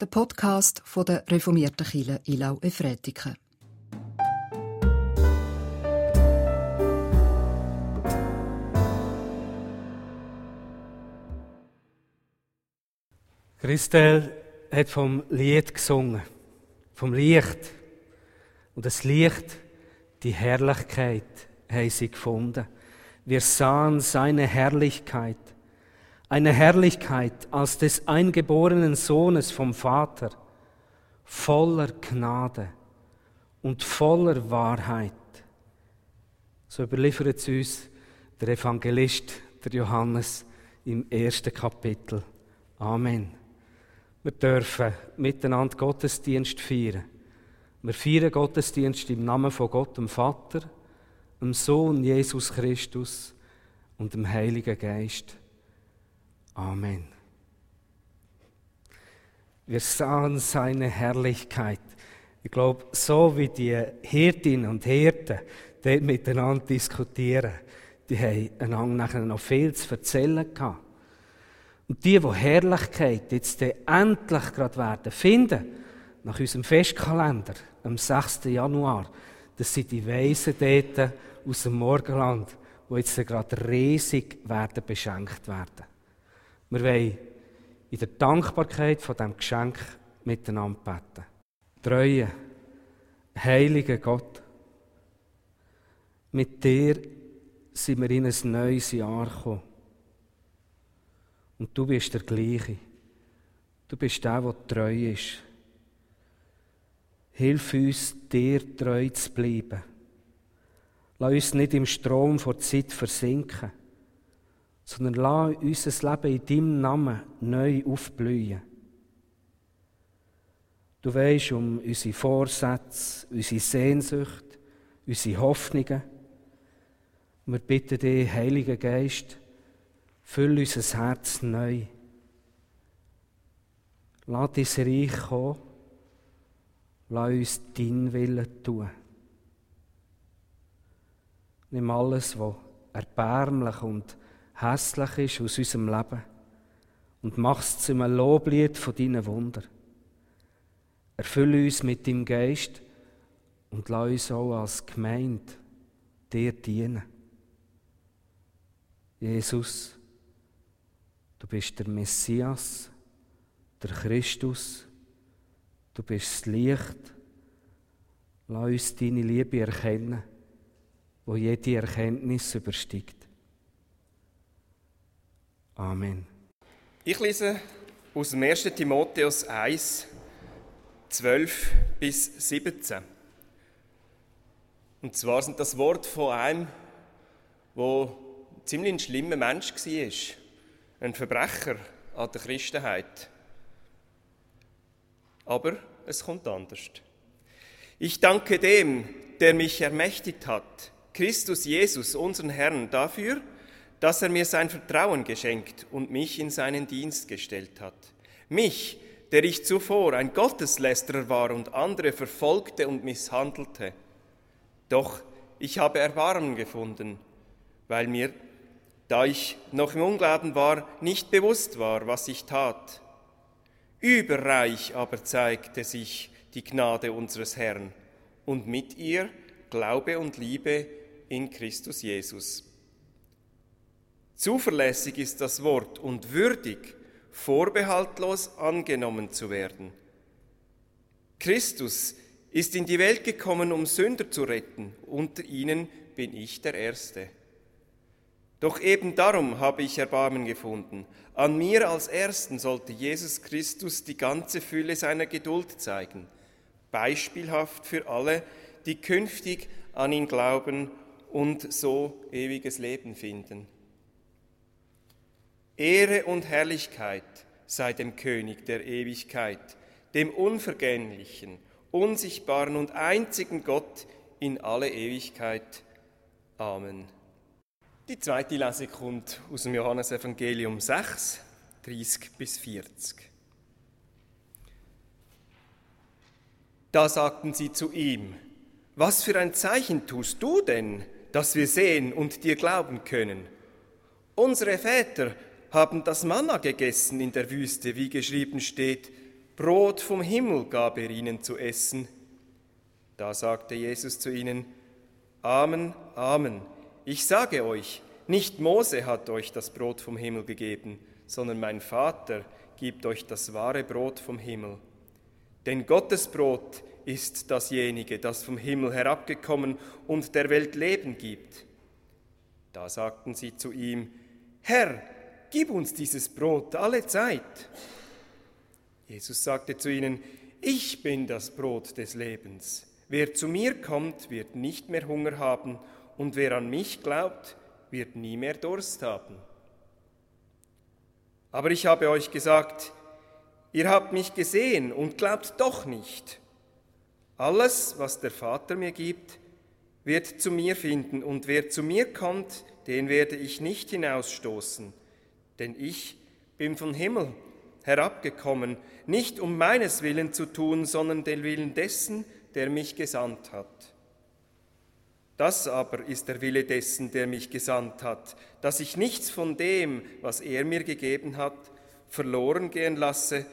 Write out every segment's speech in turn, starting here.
der Podcast von der reformierten Kirche Ilau Efretiken. Christel hat vom Lied gesungen, vom Licht. Und das Licht, die Herrlichkeit, haben sie gefunden. Wir sahen seine Herrlichkeit, eine Herrlichkeit als des eingeborenen Sohnes vom Vater, voller Gnade und voller Wahrheit. So überliefert es uns der Evangelist, der Johannes, im ersten Kapitel. Amen. Wir dürfen miteinander Gottesdienst feiern. Wir feiern Gottesdienst im Namen von Gott, dem Vater, dem Sohn Jesus Christus und dem Heiligen Geist. Amen. Wir sahen seine Herrlichkeit. Ich glaube, so wie die Hirtinnen und Hirten dort miteinander diskutieren, die haben einander nachher noch viel zu erzählen gehabt. Und die, die Herrlichkeit jetzt endlich gerade werden finden, nach unserem Festkalender, am 6. Januar, das sind die Weisen dort aus dem Morgenland, die jetzt gerade riesig werden beschenkt werden. Wir wollen in der Dankbarkeit von dem Geschenk miteinander beten. Treue, heiliger Gott, mit dir sind wir in ein neues Jahr gekommen. Und du bist der Gleiche. Du bist der, der treu ist. Hilf uns, dir treu zu bleiben. Lass uns nicht im Strom vor Zeit versinken, sondern lass unser Leben in deinem Namen neu aufblühen. Du weißt um unsere Vorsätze, unsere Sehnsucht, unsere Hoffnungen. wir bitten dich, Heiliger Geist, Füll unser Herz neu. Lass dein Reich kommen. Lass uns dein Willen tun. Nimm alles, was erbärmlich und hässlich ist aus unserem Leben und mach es zu einem Loblied von deinen Wunder. Erfülle uns mit deinem Geist und lass uns auch als Gemeinde dir dienen. Jesus, Du bist der Messias, der Christus. Du bist das Licht. Lass uns deine Liebe erkennen, wo jede Erkenntnis übersteigt. Amen. Ich lese aus dem 1. Timotheus 1, 12 bis 17. Und zwar sind das Wort von einem, der ziemlich ein schlimmer Mensch war ein Verbrecher an der Christenheit. Aber es kommt anders. Ich danke dem, der mich ermächtigt hat, Christus Jesus, unseren Herrn, dafür, dass er mir sein Vertrauen geschenkt und mich in seinen Dienst gestellt hat. Mich, der ich zuvor ein Gotteslästerer war und andere verfolgte und misshandelte. Doch ich habe Erbarmen gefunden, weil mir da ich noch im Unglauben war, nicht bewusst war, was ich tat. Überreich aber zeigte sich die Gnade unseres Herrn und mit ihr Glaube und Liebe in Christus Jesus. Zuverlässig ist das Wort und würdig, vorbehaltlos angenommen zu werden. Christus ist in die Welt gekommen, um Sünder zu retten. Unter ihnen bin ich der Erste. Doch eben darum habe ich Erbarmen gefunden. An mir als Ersten sollte Jesus Christus die ganze Fülle seiner Geduld zeigen, beispielhaft für alle, die künftig an ihn glauben und so ewiges Leben finden. Ehre und Herrlichkeit sei dem König der Ewigkeit, dem unvergänglichen, unsichtbaren und einzigen Gott in alle Ewigkeit. Amen. Die zweite Lesung kommt aus dem Johannesevangelium 6, 30 bis 40. Da sagten sie zu ihm, was für ein Zeichen tust du denn, dass wir sehen und dir glauben können? Unsere Väter haben das Manna gegessen in der Wüste, wie geschrieben steht, Brot vom Himmel gab er ihnen zu essen. Da sagte Jesus zu ihnen, Amen, Amen, ich sage euch, nicht Mose hat euch das Brot vom Himmel gegeben, sondern mein Vater gibt euch das wahre Brot vom Himmel. Denn Gottes Brot ist dasjenige, das vom Himmel herabgekommen und der Welt Leben gibt. Da sagten sie zu ihm, Herr, gib uns dieses Brot alle Zeit. Jesus sagte zu ihnen, ich bin das Brot des Lebens. Wer zu mir kommt, wird nicht mehr Hunger haben, und wer an mich glaubt, wird nie mehr Durst haben. Aber ich habe euch gesagt, ihr habt mich gesehen und glaubt doch nicht. Alles, was der Vater mir gibt, wird zu mir finden, und wer zu mir kommt, den werde ich nicht hinausstoßen, denn ich bin vom Himmel herabgekommen, nicht um meines Willen zu tun, sondern den Willen dessen, der mich gesandt hat. Das aber ist der Wille dessen, der mich gesandt hat, dass ich nichts von dem, was er mir gegeben hat, verloren gehen lasse,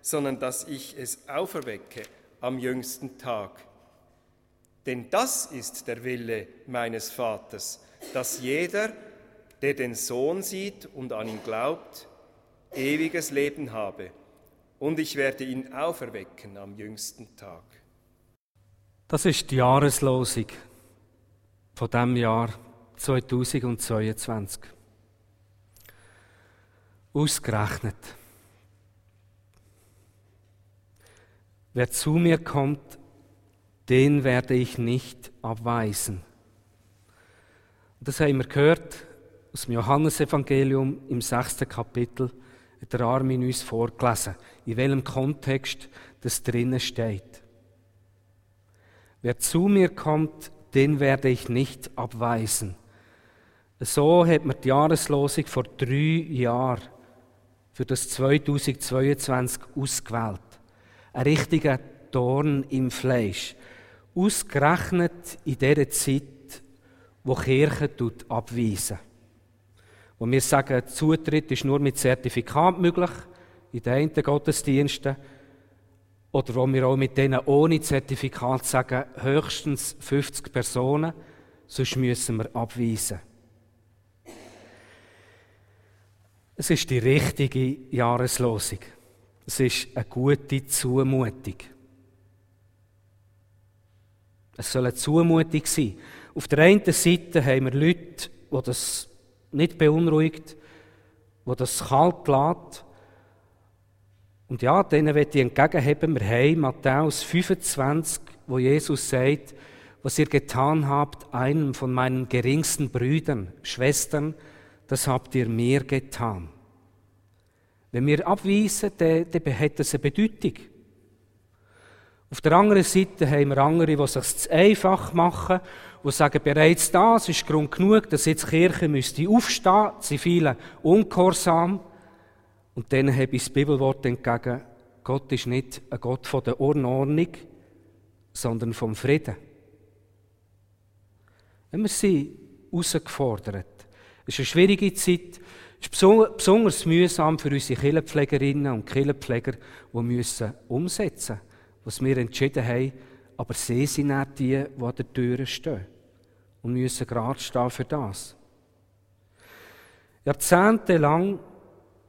sondern dass ich es auferwecke am jüngsten Tag. Denn das ist der Wille meines Vaters, dass jeder, der den Sohn sieht und an ihn glaubt, ewiges Leben habe, und ich werde ihn auferwecken am jüngsten Tag. Das ist die Jahreslosung von dem Jahr 2022. Ausgerechnet. Wer zu mir kommt, den werde ich nicht abweisen. Das haben wir gehört aus dem Johannesevangelium im sechsten Kapitel, der Armin uns vorgelesen, in welchem Kontext das drinnen steht. Wer zu mir kommt, den werde ich nicht abweisen. So hat man die Jahreslosung vor drei Jahren für das 2022 ausgewählt ein richtiger Dorn im Fleisch. Ausgerechnet in dieser Zeit, wo Kirche abweisen. Wo wir sagen, Zutritt ist nur mit Zertifikat möglich, in den einen Gottesdiensten, oder wo wir auch mit denen ohne Zertifikat sagen, höchstens 50 Personen, sonst müssen wir abweisen. Es ist die richtige Jahreslosung. Es ist eine gute Zumutung. Es soll eine Zumutung sein. Auf der einen Seite haben wir Leute, die das nicht beunruhigt, die das kalt lässt. Und ja, denen wird ich entgegenheben, wir haben Matthäus 25, wo Jesus sagt, was ihr getan habt, einem von meinen geringsten Brüdern, Schwestern, das habt ihr mir getan. Wenn wir abweisen, dann hat das eine Bedeutung. Auf der anderen Seite haben wir andere, die es sich zu einfach machen, die sagen, bereits das ist Grund genug, dass jetzt die Kirche müsste aufstehen, sie vielen ungehorsam. Und dann habe ich das Bibelwort entgegen, Gott ist nicht ein Gott von der Unordnung, sondern vom Frieden. Wir sie herausgefordert. Es ist eine schwierige Zeit, es ist besonders mühsam für unsere Killenpflegerinnen und Killenpfleger, die müssen umsetzen was wir entschieden haben. Aber sie sind nicht die, die an der Tür stehen und müssen gerade stehen für das. Jahrzehntelang,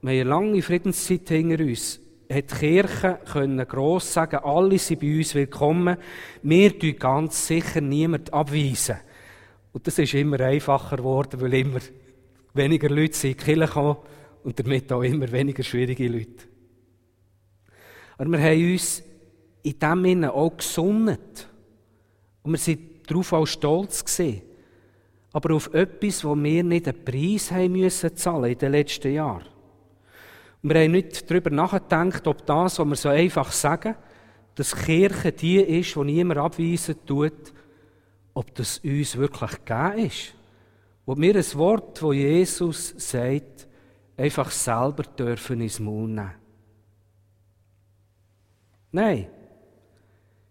wir haben eine lange Friedenszeit hinter uns, hat die Kirche können gross sagen, alle sind bei uns willkommen. Wir tun ganz sicher niemand abweisen. Und das ist immer einfacher geworden, weil immer weniger Leute sind in die Kirche gekommen und damit auch immer weniger schwierige Leute. Aber wir haben uns in dem Sinne auch gesunnet. Und wir sind darauf auch stolz gewesen. Aber auf etwas, wo wir nicht einen Preis haben müssen zahlen in den letzten Jahren. Und wir haben nicht darüber nachgedacht, ob das, was wir so einfach sagen, dass Kirche die ist, die niemand abweisen tut, ob das uns wirklich gegeben ist wo wir ein Wort, wo Jesus sagt, einfach selber dürfen ins Mund nehmen. Nein.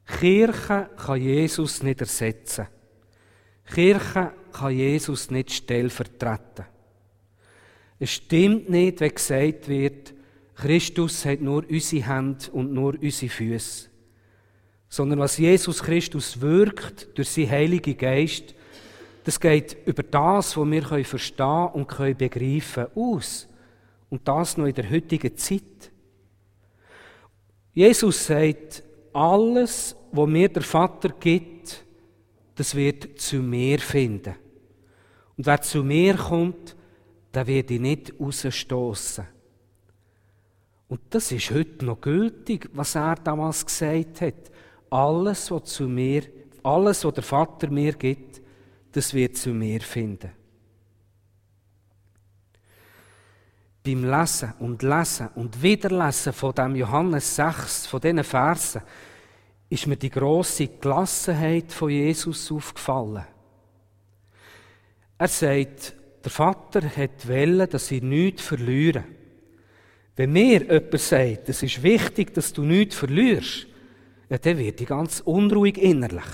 Kirche kann Jesus nicht ersetzen. Kirche kann Jesus nicht stellvertreten. Es stimmt nicht, wenn gesagt wird, Christus hat nur unsere Hände und nur unsere Füße. Sondern was Jesus Christus wirkt durch seinen Heiligen Geist, das geht über das, was wir verstehen und begreifen können, aus. Und das noch in der heutigen Zeit. Jesus sagt, alles, was mir der Vater gibt, das wird zu mir finden. Und wer zu mir kommt, der wird ich nicht rausstoßen. Und das ist heute noch gültig, was er damals gesagt hat. Alles, was zu mir, alles, was der Vater mir gibt, das wird zu mir finden. Beim Lesen und Lesen und Wiederlesen von dem Johannes 6, von diesen Versen, ist mir die große Gelassenheit von Jesus aufgefallen. Er sagt, der Vater hat wollen, dass sie nichts verlieren. Wenn mir jemand sagt, es ist wichtig, dass du nichts verlierst, ja, dann wird ich ganz unruhig innerlich.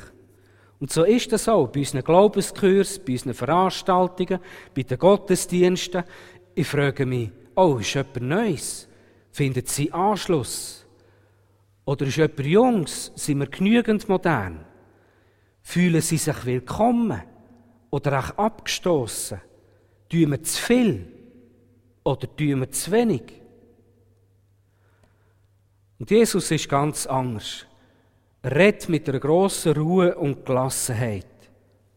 Und so ist das auch bei unseren Glaubenskursen, bei unseren Veranstaltungen, bei den Gottesdiensten. Ich frage mich, oh, ist jemand Neues? Findet sie Anschluss? Oder ist jemand Jungs? Sind wir genügend modern? Fühlen sie sich willkommen? Oder auch abgestoßen? Tun wir zu viel? Oder tun wir zu wenig? Und Jesus ist ganz anders. Er redet mit einer grossen Ruhe und Gelassenheit.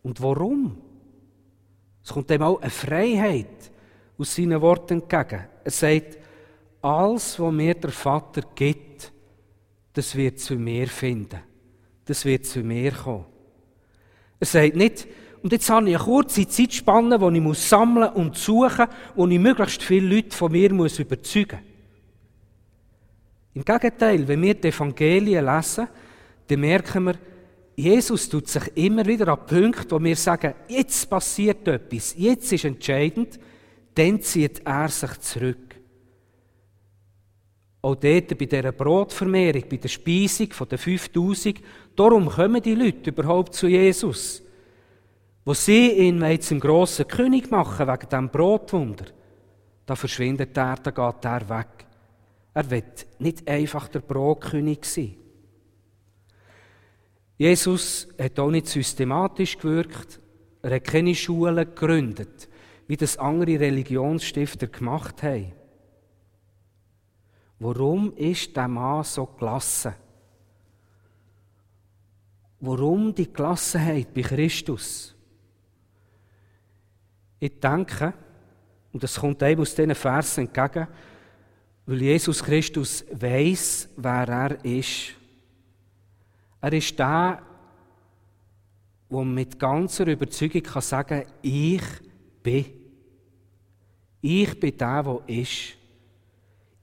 Und warum? Es kommt ihm auch eine Freiheit aus seinen Worten entgegen. Er sagt, alles, was mir der Vater gibt, das wird zu mir finden. Das wird zu mir kommen. Er sagt nicht, und jetzt habe ich eine kurze Zeitspanne, wo ich sammeln und suchen muss, wo ich möglichst viele Leute von mir muss überzeugen muss. Im Gegenteil, wenn wir die Evangelien lesen, dann merken wir, Jesus tut sich immer wieder an Punkte, wo wir sagen, jetzt passiert etwas, jetzt ist entscheidend, dann zieht er sich zurück. Auch dort bei dieser Brotvermehrung, bei der Speisung von den 5000, darum kommen die Leute überhaupt zu Jesus. Wo sie ihn zum grossen König machen wegen diesem Brotwunder, da verschwindet er, da geht er weg. Er wird nicht einfach der Brotkönig sein. Jesus hat auch nicht systematisch gewirkt. Er hat keine Schulen gegründet, wie das andere Religionsstifter gemacht haben. Warum ist der Mann so gelassen? Warum die Gelassenheit bei Christus? Ich denke, und das kommt einem aus diesen Versen entgegen, weil Jesus Christus weiß, wer er ist. Er ist der, der mit ganzer Überzeugung kann sagen kann, ich bin. Ich bin der, der ist.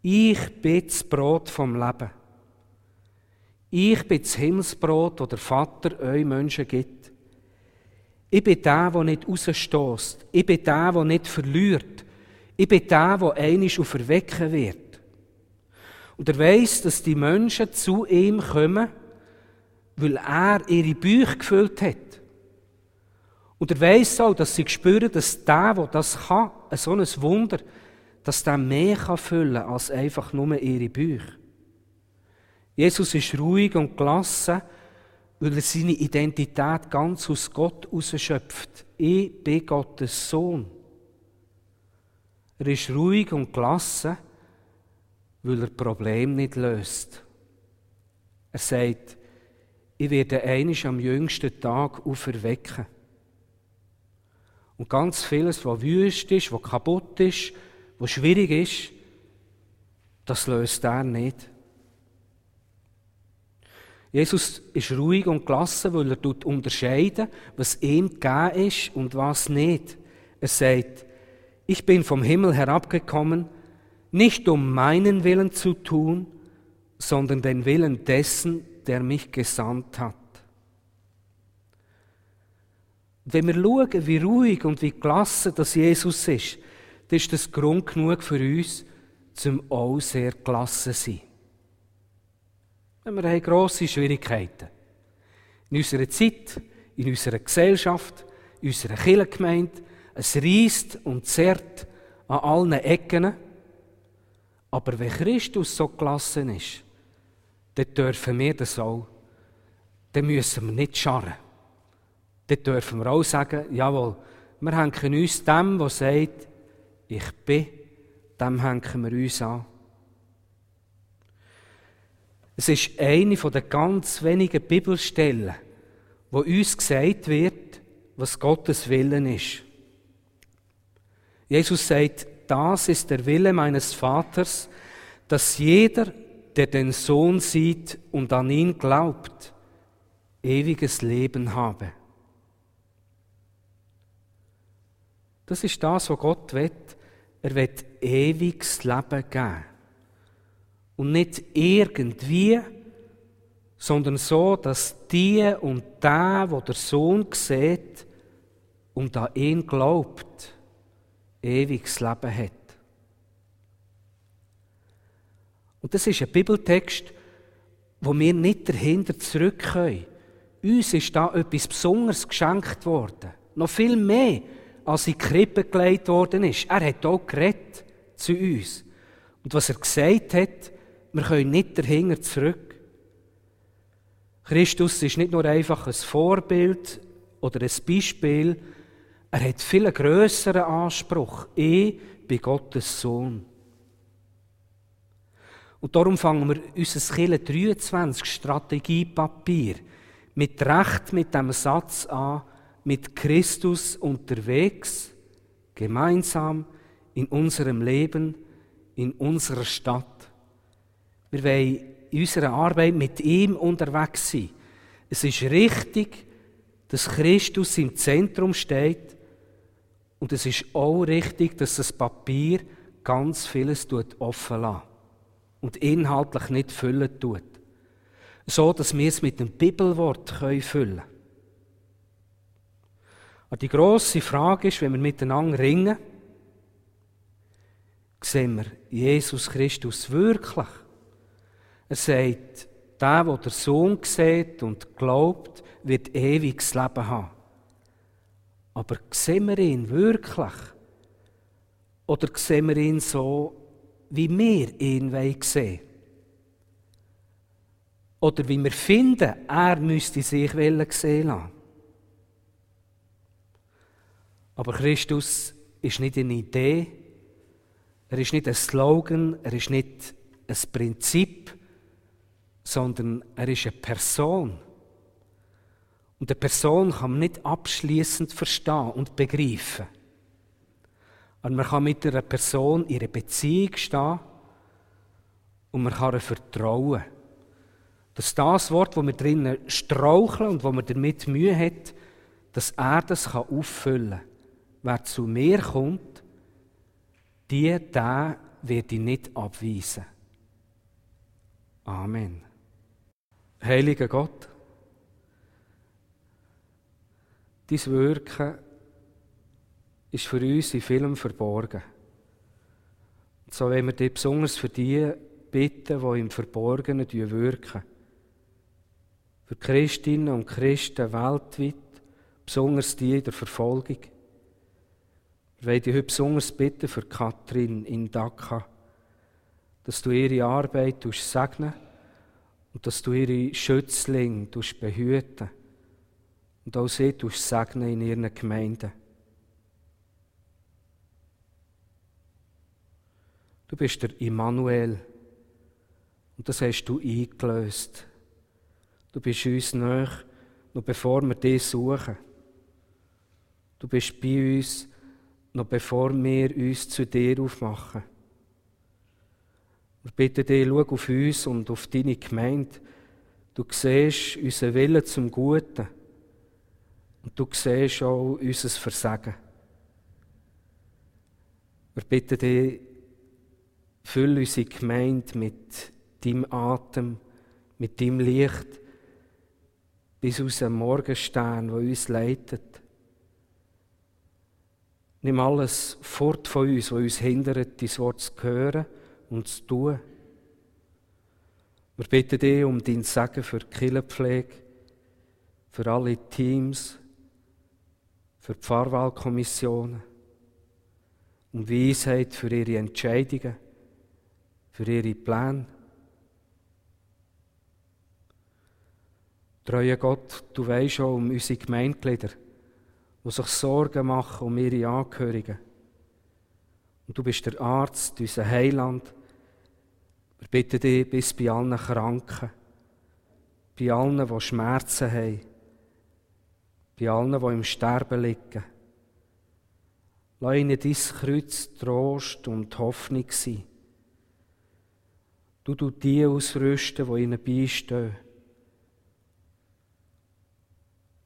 Ich bin das Brot vom Leben. Ich bin das Himmelsbrot, das der Vater euch Menschen gibt. Ich bin der, der nicht rausstößt. Ich bin der, der nicht verliert. Ich bin der, der einisch auferwecken wird. Und er weiß, dass die Menschen zu ihm kommen, weil er ihre Bücher gefüllt hat. Und er weiß auch, dass sie spüren, dass der, der das kann, so ein Wunder, dass der mehr füllen kann als einfach nur ihre Bücher. Jesus ist ruhig und gelassen, weil er seine Identität ganz aus Gott ausschöpft. Ich bin Gottes Sohn. Er ist ruhig und gelassen, weil er Problem nicht löst. Er sagt, ich werde einisch am jüngsten Tag auferwecken. Und ganz vieles, was wüst ist, was kaputt ist, was schwierig ist, das löst er nicht. Jesus ist ruhig und gelassen, weil er unterscheiden, was ihm gegeben ist und was nicht. Er sagt, ich bin vom Himmel herabgekommen, nicht um meinen Willen zu tun, sondern den Willen dessen, der mich gesandt hat. Wenn wir schauen, wie ruhig und wie gelassen das Jesus ist, dann ist das Grund genug für uns, zum auch sehr gelassen zu sein. Wir haben grosse Schwierigkeiten. In unserer Zeit, in unserer Gesellschaft, in unserer Kirchengemeinde, es reißt und zerrt an allen Ecken, Aber wenn Christus so gelassen ist, dann dürfen wir das auch. Dann müssen wir nicht scharren. Dann dürfen wir auch sagen, jawohl, wir hängen uns dem, der sagt, ich bin, dem hängen wir uns an. Es ist eine der ganz wenigen Bibelstellen, wo uns gesagt wird, was Gottes Willen ist. Jesus sagt, das ist der Wille meines Vaters, dass jeder, der den Sohn sieht und an ihn glaubt, ewiges Leben habe. Das ist das, was Gott will. Er will ewiges Leben geben. Und nicht irgendwie, sondern so, dass die und der, wo der Sohn sieht und an ihn glaubt, ewiges Leben hat. Und das ist ein Bibeltext, wo wir nicht dahinter zurück können. Uns ist da etwas Besonderes geschenkt worden. Noch viel mehr, als in die Krippe gelegt worden ist. Er hat auch geredet zu uns. Und was er gesagt hat, wir können nicht dahinter zurück. Christus ist nicht nur einfach ein Vorbild oder ein Beispiel, er hat viel größeren Anspruch. Ich bin Gottes Sohn. Und darum fangen wir unser Kille 23 Strategiepapier mit Recht mit dem Satz an, mit Christus unterwegs, gemeinsam in unserem Leben, in unserer Stadt. Wir wollen in unserer Arbeit mit ihm unterwegs sein. Es ist richtig, dass Christus im Zentrum steht und es ist auch richtig, dass das Papier ganz vieles offen lässt und inhaltlich nicht füllen tut. So, dass wir es mit dem Bibelwort füllen können. Aber die grosse Frage ist, wenn wir miteinander ringen, sehen wir Jesus Christus wirklich? Er sagt, der, der der Sohn sieht und glaubt, wird ewiges Leben haben. Aber sehen wir ihn wirklich? Oder sehen wir ihn so, wie wir ihn sehen Oder wie wir finden, er müsste sich sehen lassen? Aber Christus ist nicht eine Idee, er ist nicht ein Slogan, er ist nicht ein Prinzip, sondern er ist eine Person. Und eine Person kann man nicht abschließend verstehen und begreifen. Und man kann mit einer Person in einer Beziehung stehen und man kann ihr vertrauen. Dass das Wort, wo wir drinnen straucheln und wo man damit Mühe hat, dass er das auffüllen kann. Wer zu mir kommt, die, der wird ihn nicht abweisen. Amen. Heiliger Gott, dein Wirken ist für uns in vielem verborgen. Und so wollen wir dich besonders für die bitten, die im Verborgenen wirken. Für Christinnen und Christen weltweit, besonders die in der Verfolgung. Wir wollen dich heute besonders bitten für Katrin in Dhaka, dass du ihre Arbeit segnen und dass du ihre Schützlinge behüten und auch sie segnen in ihren Gemeinden. Du bist der Immanuel. Und das hast du eingelöst. Du bist uns näher, noch bevor wir dich suchen. Du bist bei uns, noch bevor wir uns zu dir aufmachen. Wir bitten dich, schau auf uns und auf deine Gemeinde. Du siehst unseren Willen zum Guten. Und du siehst auch unser Versagen. Wir bitten dich, Füll unsere Gemeinde mit deinem Atem, mit deinem Licht, bis aus dem Morgenstern, der uns leitet. Nimm alles fort von uns, was uns hindert, dein Wort zu hören und zu tun. Wir bitten dich um dein Segen für die Killenpflege, für alle Teams, für die Pfarrwahlkommissionen, um Weisheit für ihre Entscheidungen für ihre Pläne. Treuer Gott, du weißt schon um unsere Gemeindeglieder, die sich Sorgen machen um ihre Angehörigen. Und du bist der Arzt, unser Heiland. Wir bitten dich bis bei allen Kranken, bei allen, die Schmerzen haben, bei allen, die im Sterben liegen. Lass ihnen dein Kreuz Trost und Hoffnung sein. Du du die ausrüsten, die ihnen beistehen.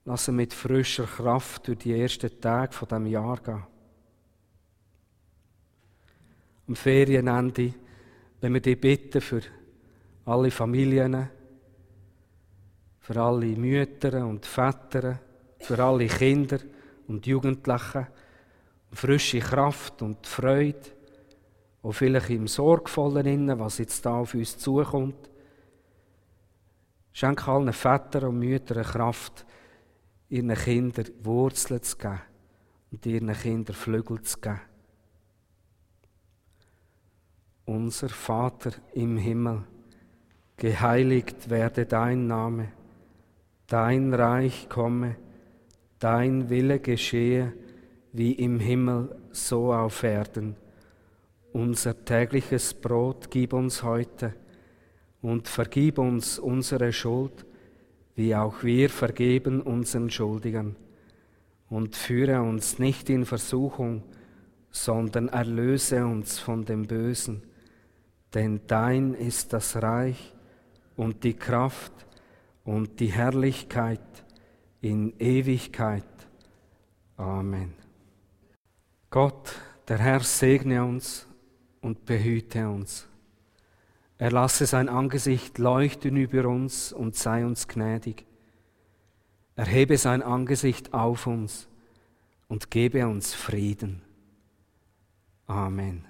Lass sie mit frischer Kraft durch die ersten Tage von dem Jahr gehen. Am Ferienende, wenn wir dich bitten für alle Familien, für alle Mütter und Väter, für alle Kinder und Jugendlichen, frische Kraft und Freude, auch vielleicht im Sorgvollen, was jetzt da auf uns zukommt. Schenk allen Vätern und Müttern Kraft, ihren Kindern Wurzeln zu geben und ihren Kindern Flügel zu geben. Unser Vater im Himmel, geheiligt werde dein Name, dein Reich komme, dein Wille geschehe, wie im Himmel, so auf Erden. Unser tägliches Brot gib uns heute und vergib uns unsere Schuld, wie auch wir vergeben unseren Schuldigern. Und führe uns nicht in Versuchung, sondern erlöse uns von dem Bösen. Denn dein ist das Reich und die Kraft und die Herrlichkeit in Ewigkeit. Amen. Gott, der Herr, segne uns und behüte uns. Er lasse sein Angesicht leuchten über uns und sei uns gnädig. Erhebe sein Angesicht auf uns und gebe uns Frieden. Amen.